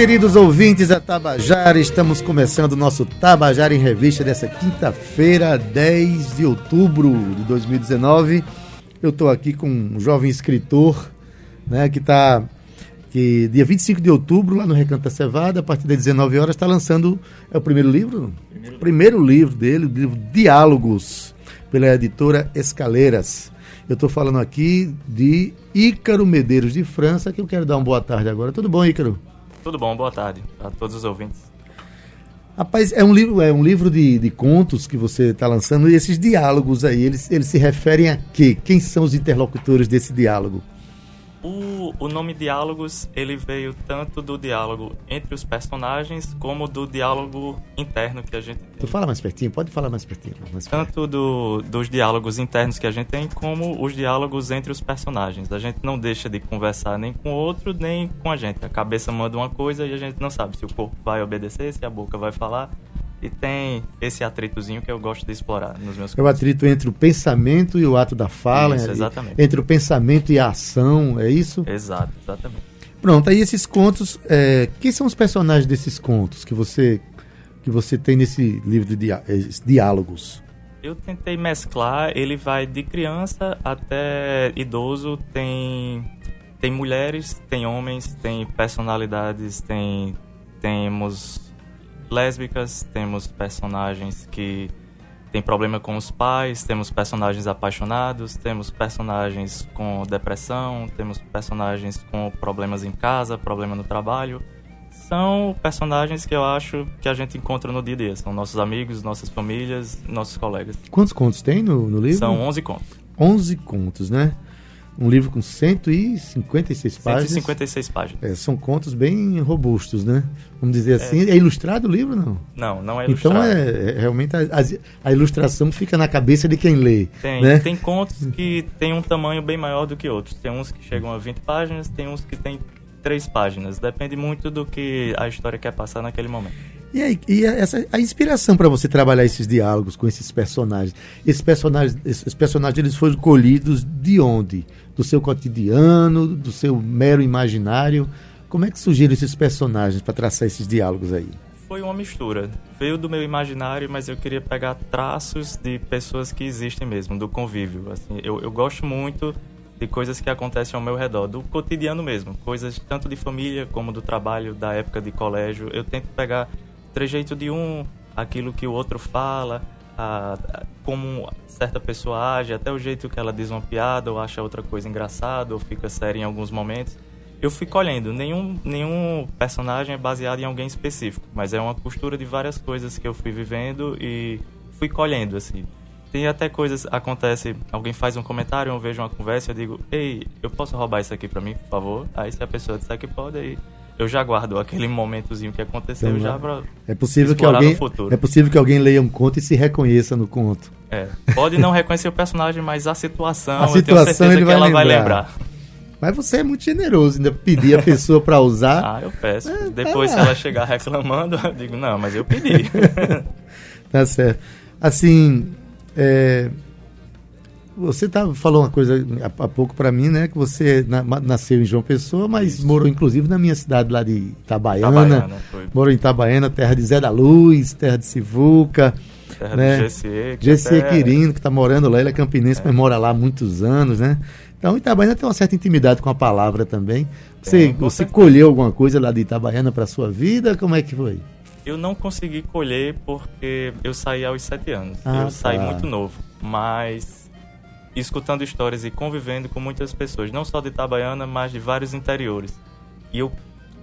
Queridos ouvintes da Tabajara, estamos começando o nosso Tabajara em Revista dessa quinta-feira, 10 de outubro de 2019. Eu estou aqui com um jovem escritor, né, que está que dia 25 de outubro, lá no Recanto da Cevada, a partir das 19 horas, está lançando. É o primeiro livro? Primeiro, primeiro livro dele, o livro Diálogos, pela editora Escaleiras. Eu estou falando aqui de Ícaro Medeiros de França, que eu quero dar uma boa tarde agora. Tudo bom, Ícaro? Tudo bom, boa tarde a todos os ouvintes. Rapaz, é um livro, é um livro de, de contos que você está lançando e esses diálogos aí, eles, eles se referem a quê? Quem são os interlocutores desse diálogo? O, o nome Diálogos, ele veio tanto do diálogo entre os personagens, como do diálogo interno que a gente tem. Tu fala mais pertinho? Pode falar mais pertinho. Mais tanto do, dos diálogos internos que a gente tem, como os diálogos entre os personagens. A gente não deixa de conversar nem com o outro, nem com a gente. A cabeça manda uma coisa e a gente não sabe se o corpo vai obedecer, se a boca vai falar. E tem esse atritozinho que eu gosto de explorar nos meus É o atrito entre o pensamento e o ato da fala. Isso, exatamente. Entre o pensamento e a ação, é isso? Exato, exatamente. Pronto, aí esses contos, é, quem são os personagens desses contos que você que você tem nesse livro de diálogos? Eu tentei mesclar, ele vai de criança até idoso, tem tem mulheres, tem homens, tem personalidades, tem temos lésbicas, temos personagens que têm problema com os pais, temos personagens apaixonados, temos personagens com depressão, temos personagens com problemas em casa, problema no trabalho. São personagens que eu acho que a gente encontra no dia a dia. São nossos amigos, nossas famílias, nossos colegas. Quantos contos tem no, no livro? São 11 contos. 11 contos, né? Um livro com 156 páginas. 156 páginas. É, são contos bem robustos, né? Vamos dizer assim. É, é ilustrado o livro, não? Não, não é então, ilustrado. Então, é, é realmente, a, a, ilustração fica na cabeça de quem lê. Tem, né? tem contos que têm um tamanho bem maior do que outros. Tem uns que chegam a 20 páginas, tem uns que têm 3 páginas. Depende muito do que a história quer passar naquele momento. E, aí, e essa, a inspiração para você trabalhar esses diálogos com esses personagens? Esses personagens, esses personagens eles foram colhidos de onde? Do seu cotidiano, do seu mero imaginário? Como é que surgiram esses personagens para traçar esses diálogos aí? Foi uma mistura. Veio do meu imaginário, mas eu queria pegar traços de pessoas que existem mesmo, do convívio. Assim, eu, eu gosto muito de coisas que acontecem ao meu redor, do cotidiano mesmo, coisas tanto de família como do trabalho, da época de colégio. Eu tento pegar trejeito de um, aquilo que o outro fala, a, a, como certa pessoa age, até o jeito que ela diz uma piada ou acha outra coisa engraçada ou fica séria em alguns momentos. Eu fui colhendo, nenhum, nenhum personagem é baseado em alguém específico, mas é uma costura de várias coisas que eu fui vivendo e fui colhendo, assim. Tem até coisas, acontece, alguém faz um comentário, eu vejo uma conversa, eu digo, ei, eu posso roubar isso aqui pra mim, por favor? Aí se a pessoa disser que pode, aí eu já guardo aquele momentozinho que aconteceu então, já pra é possível que alguém É possível que alguém leia um conto e se reconheça no conto. É. Pode não reconhecer o personagem, mas a situação, a situação ele que vai ela lembrar. vai lembrar. Mas você é muito generoso, ainda pedir a pessoa para usar. Ah, eu peço. É, Depois, tá se ela chegar reclamando, eu digo, não, mas eu pedi. tá certo. Assim, é, você tá, falou uma coisa há, há pouco para mim, né? Que você na, nasceu em João Pessoa, mas Isso. morou inclusive na minha cidade lá de Itabaiana. Itabaiana morou em Itabaiana, terra de Zé da Luz, terra de Sivuca. Terra né? de GCE. GCE até... Quirino, que está morando lá, ele é campinense, é. mas mora lá há muitos anos, né? Então Itabaiana tem uma certa intimidade com a palavra também. Você, é, você colheu alguma coisa lá de Itabaiana para sua vida? Como é que foi? Eu não consegui colher porque eu saí aos sete anos. Ah, eu saí tá. muito novo. Mas escutando histórias e convivendo com muitas pessoas, não só de Itabaiana, mas de vários interiores. E eu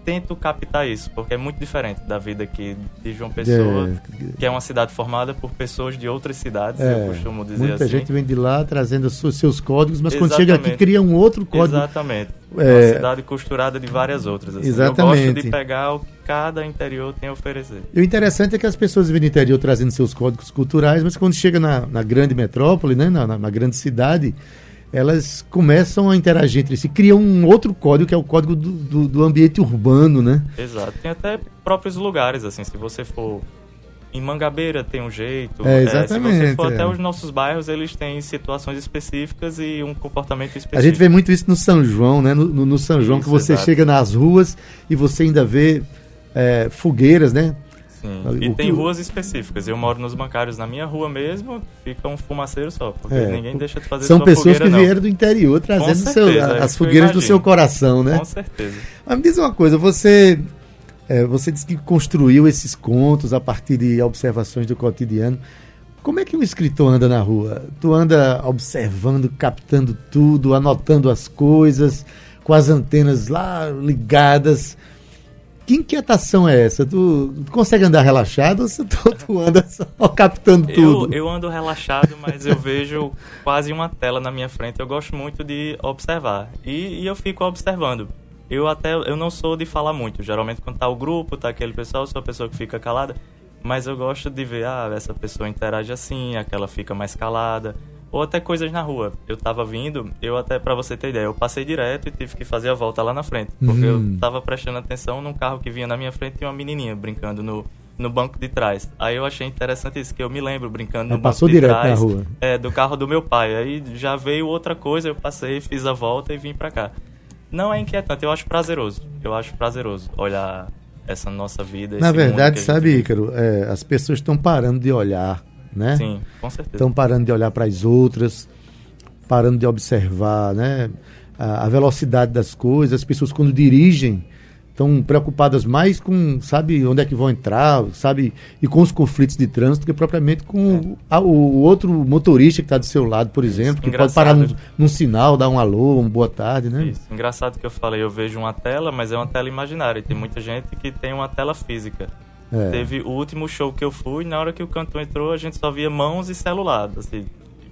tento captar isso, porque é muito diferente da vida aqui de João Pessoa, é. que é uma cidade formada por pessoas de outras cidades, é. eu costumo dizer Muita assim. gente vem de lá trazendo seus códigos, mas Exatamente. quando chega aqui cria um outro código. Exatamente. É uma cidade costurada de várias outras. Assim. Exatamente. Eu gosto de pegar o que cada interior tem a oferecer. E o interessante é que as pessoas vêm do interior trazendo seus códigos culturais, mas quando chega na, na grande metrópole, né, na, na grande cidade, elas começam a interagir entre si, criam um outro código que é o código do, do, do, ambiente urbano, né? Exato. Tem até próprios lugares, assim, se você for em Mangabeira tem um jeito. É, exatamente. É, se você for é. até os nossos bairros, eles têm situações específicas e um comportamento específico. A gente vê muito isso no São João, né? No, no, no São João, isso, que você exato. chega nas ruas e você ainda vê é, fogueiras, né? Sim. E tem ruas específicas. Eu moro nos bancários, na minha rua mesmo, fica um fumaceiro só, porque é. ninguém deixa de fazer São pessoas fogueira, que vieram do interior trazendo certeza, seu, as fogueiras do seu coração, né? Com certeza. Mas me diz uma coisa, você é, você disse que construiu esses contos a partir de observações do cotidiano. Como é que um escritor anda na rua? Tu anda observando, captando tudo, anotando as coisas, com as antenas lá ligadas. Que inquietação é essa? Tu, tu consegue andar relaxado ou tu, tu anda só captando tudo? Eu, eu ando relaxado, mas eu vejo quase uma tela na minha frente. Eu gosto muito de observar. E, e eu fico observando eu até eu não sou de falar muito. Geralmente quando tá o grupo, tá aquele pessoal, eu sou a pessoa que fica calada, mas eu gosto de ver, ah, essa pessoa interage assim, aquela fica mais calada, ou até coisas na rua. Eu tava vindo, eu até para você ter ideia, eu passei direto e tive que fazer a volta lá na frente, porque uhum. eu tava prestando atenção num carro que vinha na minha frente e uma menininha brincando no no banco de trás. Aí eu achei interessante isso, que eu me lembro brincando no passou banco de direto trás. Na rua. É, do carro do meu pai. Aí já veio outra coisa, eu passei, fiz a volta e vim para cá. Não é inquietante, eu acho prazeroso. Eu acho prazeroso olhar essa nossa vida. Na verdade, sabe, Ícaro, é, as pessoas estão parando de olhar, né? Sim, com certeza. Estão parando de olhar para as outras, parando de observar, né? A, a velocidade das coisas, as pessoas quando dirigem estão preocupadas mais com, sabe, onde é que vão entrar, sabe, e com os conflitos de trânsito, que propriamente com é. a, o outro motorista que está do seu lado, por exemplo, que pode parar num, num, sinal, dar um alô, uma boa tarde, né? Isso. Engraçado que eu falei, eu vejo uma tela, mas é uma tela imaginária. Tem muita gente que tem uma tela física. É. Teve o último show que eu fui, na hora que o cantor entrou, a gente só via mãos e celular, assim,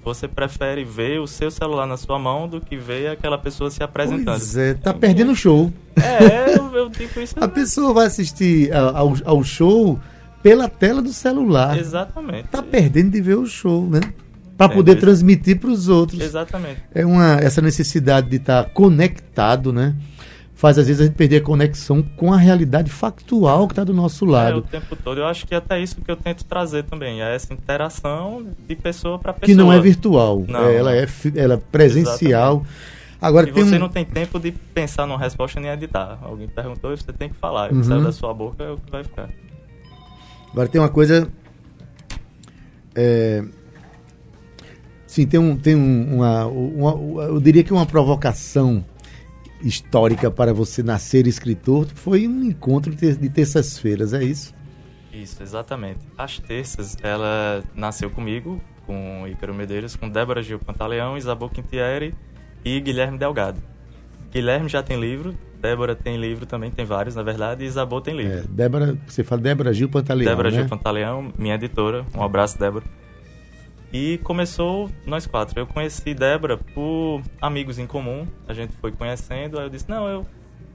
você prefere ver o seu celular na sua mão do que ver aquela pessoa se apresentando. Pois é, tá perdendo o show. É, eu, eu digo isso. A pessoa vai assistir ao, ao show pela tela do celular. Exatamente. Tá perdendo de ver o show, né? Para é, poder transmitir para os outros. Exatamente. É uma essa necessidade de estar tá conectado, né? Faz às vezes a gente perder a conexão com a realidade factual que está do nosso lado. É, o tempo todo. Eu acho que é até isso que eu tento trazer também, é essa interação de pessoa para pessoa. Que não é virtual, não, ela é ela é presencial. Exatamente. Agora, e você um... não tem tempo de pensar numa resposta nem editar. Alguém perguntou e você tem que falar. Que sai da sua boca é o que vai ficar. Agora tem uma coisa. É... Sim, tem, um, tem um, uma, uma, uma, Eu diria que uma provocação histórica para você nascer escritor foi um encontro de terças-feiras, é isso? Isso, exatamente. As terças, ela nasceu comigo, com Ícaro Medeiros, com Débora Gil Pantaleão, Isabel Quintieri e Guilherme Delgado. Guilherme já tem livro, Débora tem livro também, tem vários, na verdade, e Isabel tem livro. É, Débora, você fala Débora Gil Pantaleão, Débora né? Gil Pantaleão, minha editora. Um abraço, Débora. E começou nós quatro. Eu conheci Débora por amigos em comum. A gente foi conhecendo. Aí eu disse: Não, eu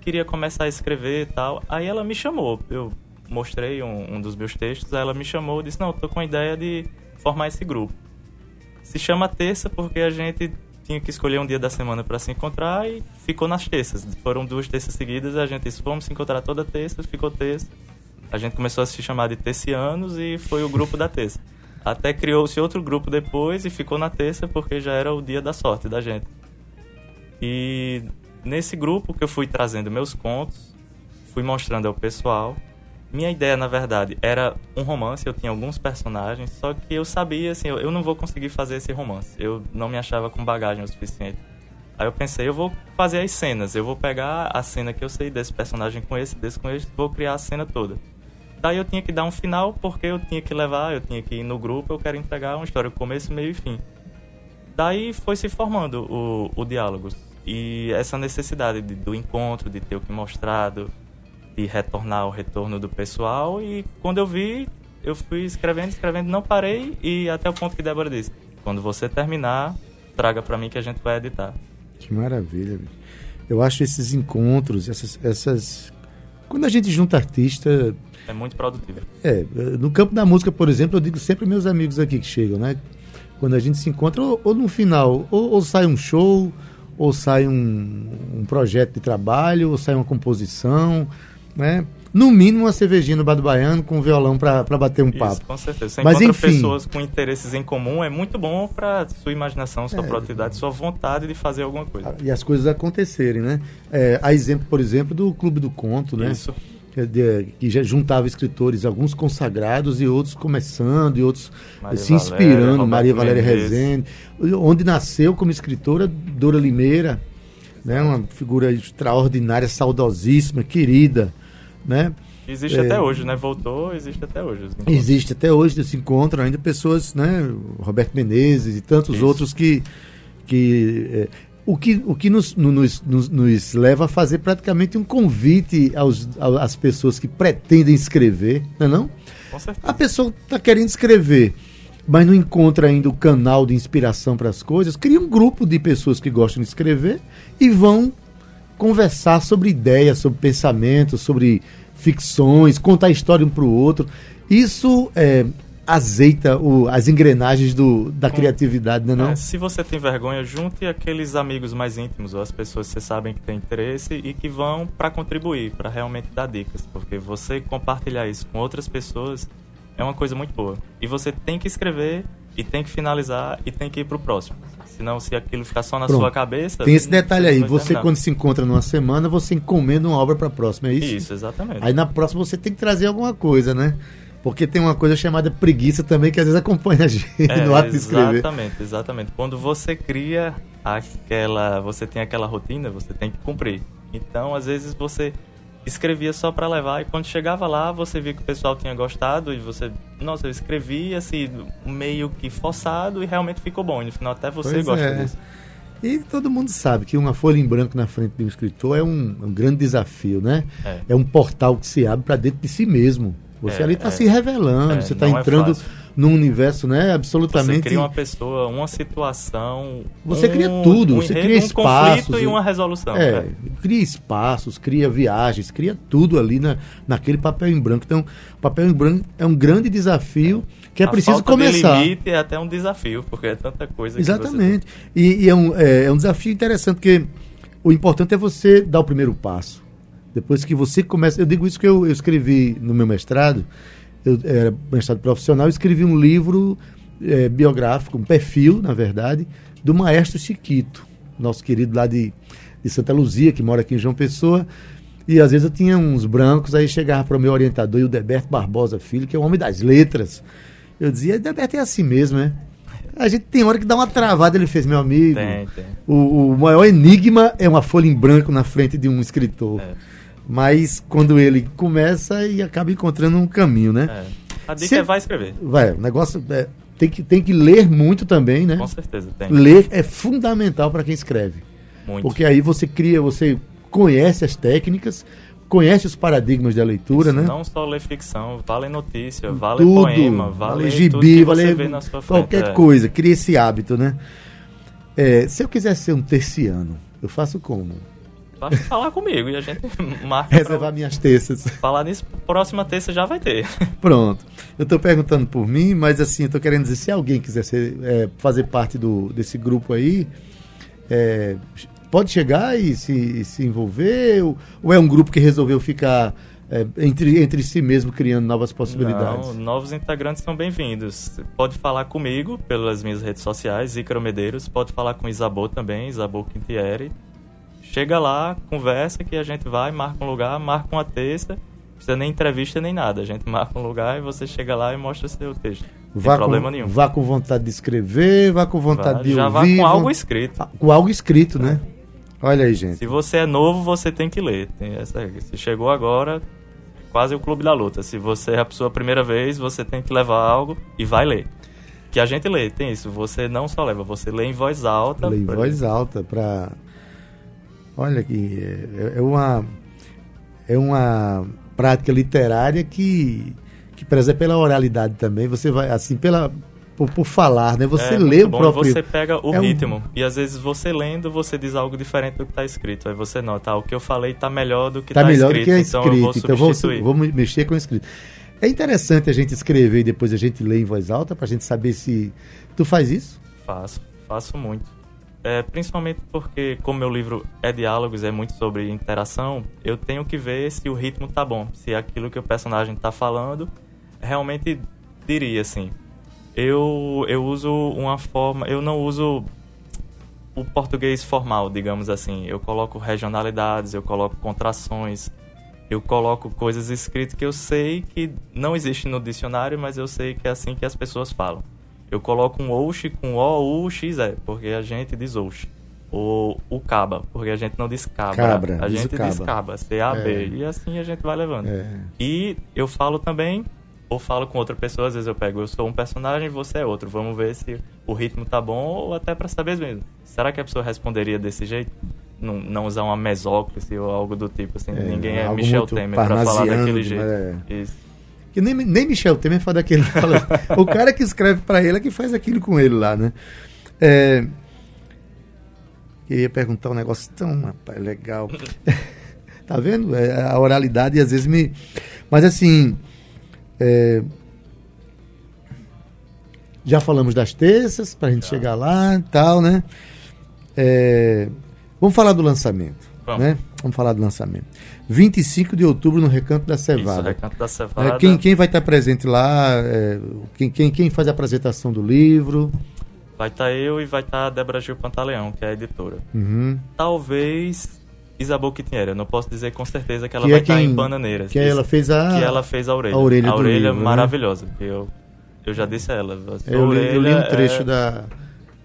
queria começar a escrever e tal. Aí ela me chamou. Eu mostrei um, um dos meus textos. Aí ela me chamou e disse: Não, tô com a ideia de formar esse grupo. Se chama Terça porque a gente tinha que escolher um dia da semana para se encontrar e ficou nas terças. Foram duas terças seguidas. A gente disse: Vamos se encontrar toda terça. Ficou terça. A gente começou a se chamar de Tercianos e foi o grupo da terça. Até criou-se outro grupo depois e ficou na terça porque já era o dia da sorte da gente. E nesse grupo que eu fui trazendo meus contos, fui mostrando ao pessoal. Minha ideia, na verdade, era um romance, eu tinha alguns personagens, só que eu sabia, assim, eu, não vou conseguir fazer esse romance. Eu não me achava com bagagem o suficiente. Aí eu pensei, eu vou fazer as cenas, eu vou pegar a cena que eu sei desse personagem com esse, desse com esse, vou criar a cena toda. Daí eu tinha que dar um final porque eu tinha que levar, eu tinha que ir no grupo, eu quero entregar uma história começo, meio e fim. Daí foi se formando o, o diálogo. E essa necessidade de, do encontro, de ter o que mostrado, de retornar o retorno do pessoal. E quando eu vi, eu fui escrevendo, escrevendo, não parei. E até o ponto que Débora disse: quando você terminar, traga para mim que a gente vai editar. Que maravilha, Eu acho esses encontros, essas, essas. Quando a gente junta artista. É muito produtivo. É, no campo da música, por exemplo, eu digo sempre meus amigos aqui que chegam, né? Quando a gente se encontra, ou, ou no final, ou, ou, sai um show, ou sai um, um projeto de trabalho, ou sai uma composição, né? No mínimo uma cervejinha no Bar do Baiano com um violão para bater um Isso, papo. com certeza. Você Mas, encontra enfim, pessoas com interesses em comum, é muito bom para sua imaginação, sua É. produtividade, sua vontade de fazer alguma coisa. e as coisas acontecerem, né? É, a exemplo, por exemplo, do Clube do Conto, né? Isso. Que, é de- que já juntava escritores, alguns consagrados e outros começando, e outros Maria se Valéria, inspirando, Roberto Maria Valéria Menezes. Rezende, onde nasceu como escritora Dora Limeira, né? Uma figura extraordinária, saudosíssima, querida, né? Existe É. até hoje, né? Voltou, existe até hoje. Existe até hoje, se encontram ainda pessoas, né? Roberto Menezes e tantos Isso. outros que. que é, o que, o que nos, no- nos, nos, nos leva a fazer praticamente um convite aos, ao- às pessoas que pretendem escrever, não é não? Com certeza. A pessoa está querendo escrever, mas não encontra ainda o canal de inspiração para as coisas, cria um grupo de pessoas que gostam de escrever e vão conversar sobre ideias, sobre pensamentos, sobre ficções, contar história um para o outro. Isso é, azeita o- as engrenagens do, da Com- criatividade, não é? Não? Se você tem vergonha, junte aqueles amigos mais íntimos ou as pessoas que você sabem que têm interesse e que vão para contribuir, para realmente dar dicas, porque você compartilhar isso com outras pessoas é uma coisa muito boa. E você tem que escrever e tem que finalizar e tem que ir pro próximo. Senão, se aquilo ficar só na Pronto. sua cabeça, Tem esse detalhe aí. Você, quando se encontra numa semana, você encomenda uma obra para a próxima, é isso? Isso, exatamente. Aí na próxima você tem que trazer alguma coisa, né? Porque tem uma coisa chamada preguiça também que às vezes acompanha a gente É, no ato de escrever. Exatamente, exatamente. Quando você cria aquela, você tem aquela rotina, você tem que cumprir. Então, às vezes você escrevia só para levar e quando chegava lá, você via que o pessoal tinha gostado e você, nossa, eu escrevi assim meio que forçado e realmente ficou bom. E no final até você Pois gosta é. disso. E todo mundo sabe que uma folha em branco na frente de um escritor é um, um grande desafio, né? É. É um portal que se abre para dentro de si mesmo. Você É, ali está é. se revelando, É, você está é entrando. Num universo, né? Você Absolutamente. cria uma pessoa, uma situação, Você um- cria tudo, um você enredo, cria um espaços, conflito e uma resolução. É, É. cria espaços, cria viagens, cria tudo ali na, naquele papel em branco. Então, papel em branco é um grande desafio que é A preciso falta de começar. limite é até um desafio, porque é tanta coisa que você Exatamente. E, e é, um, é, é um desafio interessante, porque o importante é você dar o primeiro passo. Depois que você começa. Eu digo isso que eu, eu escrevi no meu mestrado, eu era mestrado profissional, escrevi um livro é, biográfico, um perfil, na verdade, do maestro Chiquito, nosso querido lá de, de Santa Luzia, que mora aqui em João Pessoa. E às vezes eu tinha uns brancos, aí chegava para o meu orientador, e o Deberto Barbosa Filho, que é o homem das letras. Eu dizia, Deberto é assim mesmo, né? A gente tem hora que dá uma travada, ele fez, meu amigo. Tem, tem. O, o maior enigma é uma folha em branco na frente de um escritor. É. Mas quando ele começa e acaba encontrando um caminho, né? É. A dica é vai escrever. Vai, o negócio é, tem, que, tem que ler muito também, né? Com certeza, tem. Ler é fundamental para quem escreve. Muito. Porque aí você cria, você conhece as técnicas, conhece os paradigmas da leitura, Isso, né? Não só ler ficção, vale notícia, vale Tudo, poema, vale, vale, gibi, vale sua frente. qualquer é. coisa, cria esse hábito, né? É, se eu quiser ser um terciano, eu faço como? Basta falar comigo e a gente marca Reservar pra minhas terças. falar nisso. Próxima terça já vai ter. Pronto. Eu estou perguntando por mim, mas assim, eu estou querendo dizer, se alguém quiser ser, é, fazer parte do, desse grupo aí, é, pode chegar e se, e se envolver? Ou, ou é um grupo que resolveu ficar é, entre, entre si mesmo criando novas possibilidades? Não, novos integrantes são bem-vindos. Pode falar comigo pelas minhas redes sociais, Ícaro Medeiros. Pode falar com Isabô também, Isabô Quintieri. Chega lá, conversa que a gente vai, marca um lugar, marca uma terça. Não precisa nem entrevista nem nada. A gente marca um lugar e você chega lá e mostra seu texto. Não Vá tem problema com, nenhum. Vá com vontade de escrever, vá com vontade Vá- de já vá ouvir. com algo escrito. Ah, Com algo escrito, né? Olha aí, gente. Se você é novo, você tem que ler. Tem essa. Se chegou agora, quase o clube da luta. Se você é a sua primeira vez, você tem que levar algo e vai ler. Que a gente lê, tem isso. Você não só leva, você lê em voz alta. Lê em pra- voz alta para olha que é, é uma é uma prática literária que que preza pela oralidade também você vai assim pela por, por falar, né? Você é lê o próprio. Você pega o é um- ritmo. E às vezes você lendo, você diz algo diferente do que está escrito. Aí você nota, ah, o que eu falei está melhor do que Tá está melhor escrito. do que é então escrito. eu vou Então, eu vou, substituir. vou me- mexer com o escrito. É interessante a gente escrever e depois a gente ler em voz alta pra gente saber se. Tu faz isso? Faço, faço muito. É, principalmente porque, como meu livro é diálogos, é muito sobre interação, eu tenho que ver se o ritmo tá bom, se aquilo que o personagem tá falando realmente diria assim. Eu, eu uso uma forma, eu não uso o português formal, digamos assim. Eu coloco regionalidades, eu coloco contrações, eu coloco coisas escritas que eu sei que não existem no dicionário, mas eu sei que é assim que as pessoas falam. Eu coloco um ouxe com O, U, X, E, porque a gente diz ouxe. Ou o caba, porque a gente não diz cabra. Cabra, a gente diz caba. C-A-B. É. E assim a gente vai levando. É. E eu falo também, ou falo com outra pessoa, às vezes eu pego, eu sou um personagem, você é outro. Vamos ver se o ritmo tá bom ou até pra saber mesmo. Será que a pessoa responderia desse jeito? Não, não usar uma mesóclise ou algo do tipo, assim. É, Ninguém é Michel Temer pra falar daquele jeito. é. Isso. Que nem, nem Michel Temer fala daquele. Fala, o cara que escreve pra ele é que faz aquilo com ele lá, né? É, eu ia perguntar um negócio tão rapaz, legal. tá vendo? É, a oralidade às vezes me. Mas assim. é, já falamos das terças, pra gente chegar lá e tal, né? É, vamos falar do lançamento. Vamos. Né? Vamos falar do lançamento. 25 de outubro no Recanto da Isso, Cevada. Recanto da É, Cevada. quem, quem vai estar presente lá? é, quem, quem, quem faz a apresentação do livro? Vai estar eu e vai estar a Débora Gil Pantaleão, que é a editora. Uhum. Talvez Isabel. Eu não posso dizer com certeza que ela Que vai é estar quem- em Bananeiras. Que Isso. ela fez a. que ela fez a orelha. a orelha do livro, né? maravilhosa. que Eu, eu já disse a ela. a sua eu, li, eu li um orelha trecho é, da.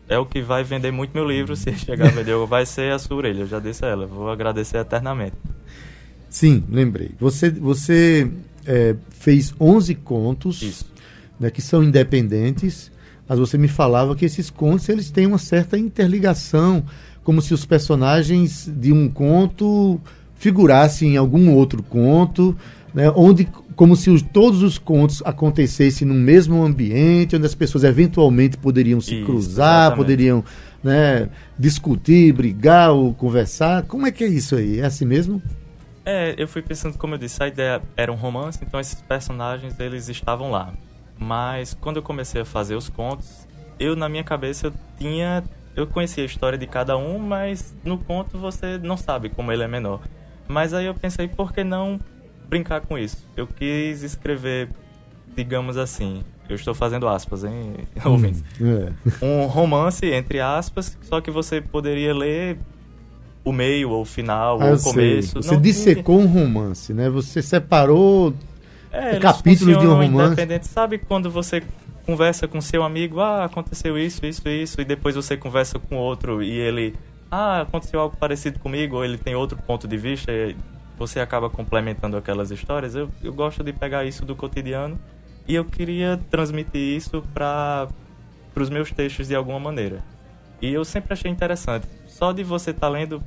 é o que vai vender muito meu livro. Se chegar a vender, vai ser a sua orelha. Eu já disse a ela. Vou agradecer eternamente. Sim, lembrei. Você, você é, fez 11 contos né, que são independentes, mas você me falava que esses contos eles têm uma certa interligação, como se os personagens de um conto figurassem em algum outro conto, né, onde como se os- todos os contos acontecessem no mesmo ambiente, onde as pessoas eventualmente poderiam se Isso, cruzar, exatamente. poderiam né, discutir, brigar ou conversar. Como é que é isso aí? É assim mesmo? É, eu fui pensando, como eu disse, a ideia era um romance, então esses personagens eles estavam lá. Mas quando eu comecei a fazer os contos, eu na minha cabeça eu tinha, eu conhecia a história de cada um, mas no conto você não sabe como ele é menor. Mas aí eu pensei, por que não brincar com isso? Eu quis escrever, digamos assim, eu estou fazendo aspas, hein, ouvintes É. um romance, entre aspas, só que você poderia ler o meio, ou o final, Ah, ou o começo. sei. Você Não- dissecou um romance, né? Você separou. é, capítulos de um romance. independente. Sabe quando você conversa com seu amigo, ah, aconteceu isso, isso, isso, e depois você conversa com outro e ele, ah, aconteceu algo parecido comigo, ou ele tem outro ponto de vista, e você acaba complementando aquelas histórias. Eu, eu gosto de pegar isso do cotidiano e eu queria transmitir isso para os meus textos de alguma maneira. E eu sempre achei interessante. Só de você estar lendo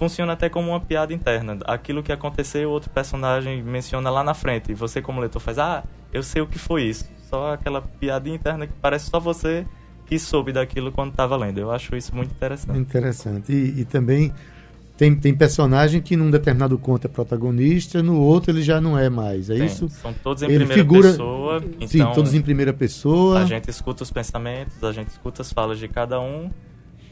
funciona até como uma piada interna. Aquilo que aconteceu, outro personagem menciona lá na frente. E você, como leitor, faz: Ah, eu sei o que foi isso. Só aquela piadinha interna que parece só você que soube daquilo quando estava lendo. Eu acho isso muito interessante. Interessante. E, e também tem, tem personagem que num determinado conto é protagonista, no outro ele já não é mais. É Tem. isso? São todos em Ele primeira figura- pessoa. Sim, Então, todos em primeira pessoa. a gente escuta os pensamentos, a gente escuta as falas de cada um.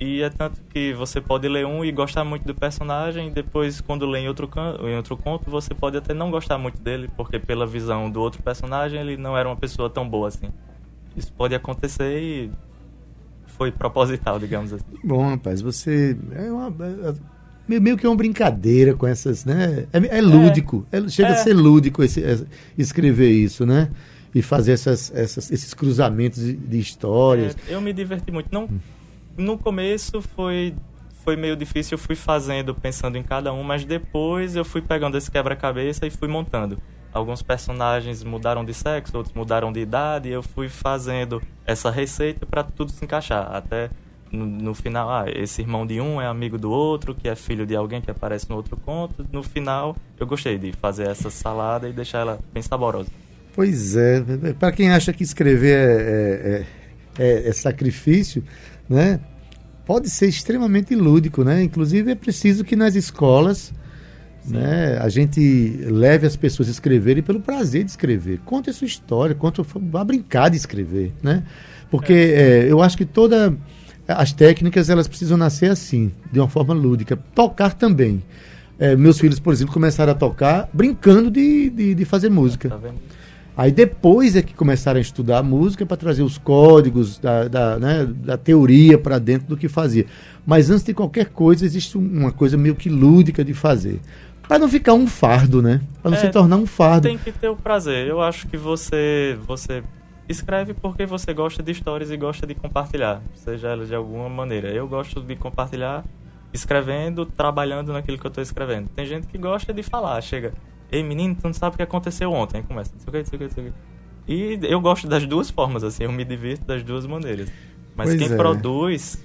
E é tanto que você pode ler um e gostar muito do personagem, e depois, quando lê em outro, em outro conto, você pode até não gostar muito dele, porque pela visão do outro personagem, ele não era uma pessoa tão boa assim. Isso pode acontecer e foi proposital, digamos assim. Bom, rapaz, você. É uma, é- meio- meio que uma brincadeira com essas, né? É, é lúdico. É- chega a É. ser lúdico esse- é- escrever isso, né? E fazer essas, essas- esses cruzamentos de, de histórias. É, eu me diverti muito. Não, no começo foi, foi meio difícil, eu fui fazendo, pensando em cada um, mas depois eu fui pegando esse quebra-cabeça e fui montando. Alguns personagens mudaram de sexo, outros mudaram de idade, e eu fui fazendo essa receita para tudo se encaixar. Até no, no final, ah, esse irmão de um é amigo do outro, que é filho de alguém que aparece no outro conto. No final, eu gostei de fazer essa salada e deixar ela bem saborosa. Pois é, para quem acha que escrever é, é- é, é sacrifício, né? Pode ser extremamente lúdico, né? Inclusive é preciso que nas escolas né, a gente leve as pessoas a escreverem pelo prazer de escrever. Conte a sua história, conte, vá brincar de escrever, né? Porque é. É, eu acho que todas as técnicas elas precisam nascer assim, de uma forma lúdica. Tocar também. É, meus filhos, por exemplo, começaram a tocar brincando de, de, de fazer música. Tá Aí depois é que começaram a estudar música para trazer os códigos da, da, né, da teoria para dentro do que fazia. Mas antes de qualquer coisa, existe uma coisa meio que lúdica de fazer. Para não ficar um fardo, né? Para não é, se tornar um fardo. Tem que ter o prazer. Eu acho que você, você escreve porque você gosta de histórias e gosta de compartilhar, seja ela de alguma maneira. Eu gosto de compartilhar escrevendo, trabalhando naquilo que eu estou escrevendo. Tem gente que gosta de falar, chega, ei menino, tu não sabe o que aconteceu ontem. Aí começa, não sei o que, não sei o que, não sei o que. E eu gosto das duas formas, assim, eu me divirto das duas maneiras. Mas pois quem é. produz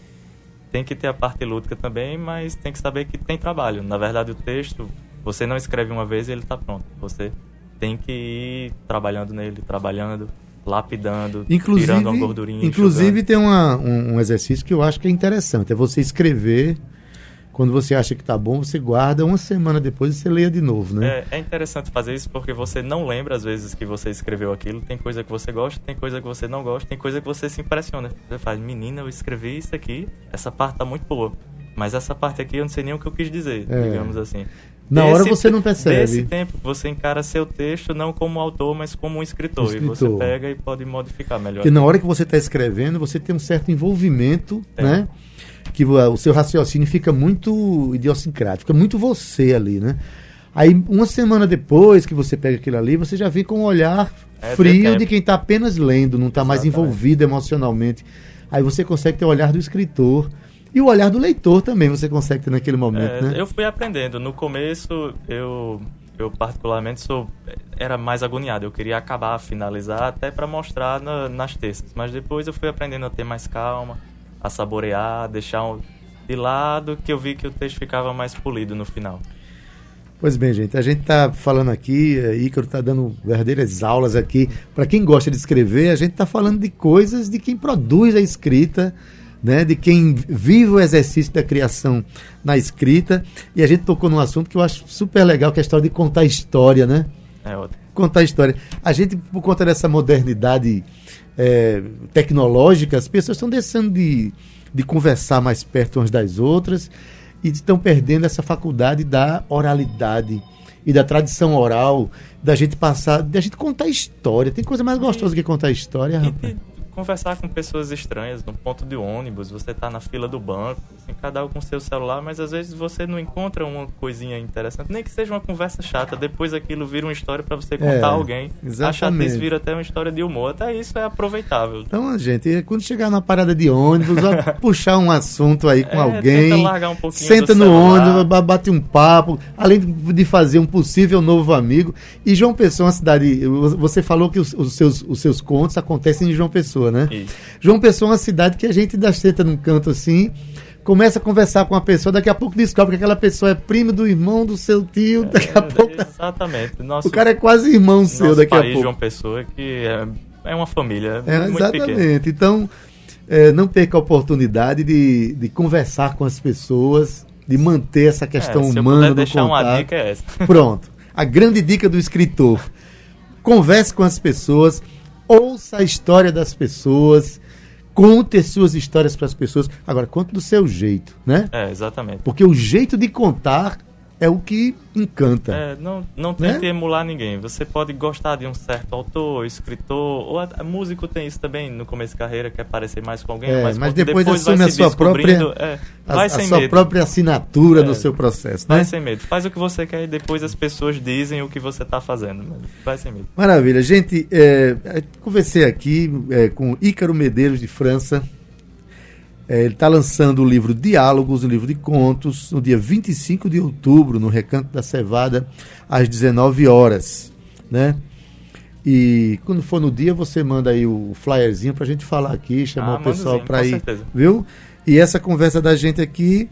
tem que ter a parte lúdica também, mas tem que saber que tem trabalho. Na verdade, o texto, você não escreve uma vez e ele está pronto. Você tem que ir trabalhando nele, trabalhando, lapidando, inclusive, tirando uma gordurinha. Inclusive, tem uma, um, um exercício que eu acho que é interessante. É você escrever quando você acha que tá bom, você guarda uma semana depois e você leia de novo, né? É, é, interessante fazer isso porque você não lembra às vezes que você escreveu aquilo. Tem coisa que você gosta, tem coisa que você não gosta, tem coisa que você se impressiona. Você faz, menina, eu escrevi isso aqui, essa parte tá muito boa. Mas essa parte aqui eu não sei nem o que eu quis dizer, é. digamos assim. Na desse, hora você não percebe. Nesse tempo, você encara seu texto não como autor, mas como um escritor. escritor. E você pega e pode modificar melhor. Porque na hora que você está escrevendo, você tem um certo envolvimento, é. né? Que o seu raciocínio fica muito idiosincrático, fica muito você ali, né? Aí, uma semana depois que você pega aquilo ali, você já vê com um olhar é, frio de quem está apenas lendo, não está mais envolvido emocionalmente. Aí você consegue ter o olhar do escritor. E o olhar do leitor também você consegue ter naquele momento, é, né? Eu fui aprendendo. No começo, eu, eu particularmente sou era mais agoniado. Eu queria acabar, finalizar, até para mostrar na, nas terças. Mas depois eu fui aprendendo a ter mais calma a saborear, deixar um, de lado, que eu vi que o texto ficava mais polido no final. Pois bem, gente, a gente está falando aqui, é, Ícaro está dando verdadeiras aulas aqui. Para quem gosta de escrever, a gente está falando de coisas de quem produz a escrita, né, de quem vive o exercício da criação na escrita. E a gente tocou num assunto que eu acho super legal, que é a história de contar história, né? É ótimo. Contar história. A gente, por conta dessa modernidade é, tecnológica, as pessoas estão deixando de, de conversar mais perto umas das outras e estão perdendo essa faculdade da oralidade e da tradição oral, da gente passar, da gente contar história. Tem coisa mais gostosa que contar história, rapaz conversar com pessoas estranhas no ponto de ônibus, você tá na fila do banco, assim, cada um com seu celular, mas às vezes você não encontra uma coisinha interessante, nem que seja uma conversa chata, depois aquilo vira uma história para você contar é, a alguém. Exatamente. A chatice vira até uma história de humor, até isso é aproveitável. Então, gente, quando chegar na parada de ônibus, puxar um assunto aí com é, alguém, um senta no ônibus, bate um papo, além de fazer um possível novo amigo. E João Pessoa é uma cidade, você falou que os, os seus, os seus contos acontecem em João Pessoa Pessoa, né? Isso. João Pessoa é uma cidade que a gente dá senta num canto assim, começa a conversar com uma pessoa, daqui a pouco descobre que aquela pessoa é primo do irmão do seu tio, daqui a é, pouco. Exatamente. Nosso, o cara é quase irmão seu daqui país, a pouco. João Pessoa que é, é uma família. É, exatamente. Pequena. Então, é, não perca a oportunidade de, de conversar com as pessoas, de manter essa questão é, humana do deixar contato. uma dica é essa. Pronto. A grande dica do escritor. Converse com as pessoas ouça a história das pessoas, conte as suas histórias para as pessoas. Agora, conte do seu jeito, né? É, exatamente. Porque o jeito de contar é o que encanta. É, não, não tente né? emular ninguém. Você pode gostar de um certo autor, escritor, ou a, a músico tem isso também no começo de carreira, quer parecer mais com alguém, é, mas, mas depois, depois assume a sua própria é, a, a sua medo. própria assinatura é, no seu processo, né? Vai sem medo. Faz o que você quer e depois as pessoas dizem o que você está fazendo. Vai sem medo. Maravilha. Gente, é, conversei aqui é, com Ícaro Medeiros de França, é, ele está lançando o livro Diálogos, um livro de contos, no dia 25 de outubro, no Recanto da Cevada, às 19 horas. Né? E quando for no dia, você manda aí o flyerzinho para a gente falar aqui, chamar ah, o pessoal para ir. Certeza. Viu? E essa conversa da gente aqui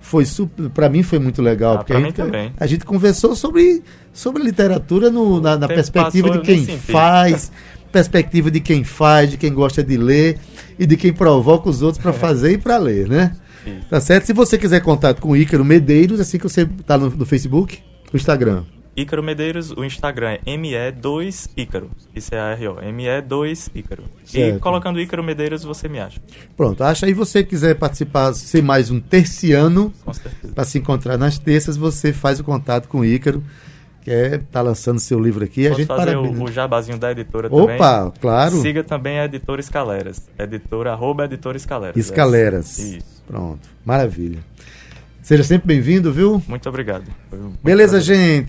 foi para mim foi muito legal ah, porque a gente, a gente conversou sobre sobre literatura no, na, na perspectiva de quem faz perspectiva de quem faz de quem gosta de ler e de quem provoca os outros para fazer e para ler né? Sim. tá certo? Se você quiser contato com o Ícaro Medeiros assim que você tá no, no Facebook? No Instagram Ícaro Medeiros, o Instagram é ME2Ícaro. Isso é a RO, ME2Ícaro. E colocando Ícaro Medeiros você me acha. Pronto, acha aí você quiser participar, ser mais um terciano, para se encontrar nas terças, você faz o contato com o Ícaro, que é, tá lançando seu livro aqui. Posso a gente fazer o, o, jabazinho da editora Opa, também. Opa, claro. Siga também a editora Escaleras. Editora, arroba editora Escaleras. Escaleras. É. Isso. Pronto, maravilha. Seja sempre bem-vindo, viu? Muito obrigado. Beleza, prazer. gente.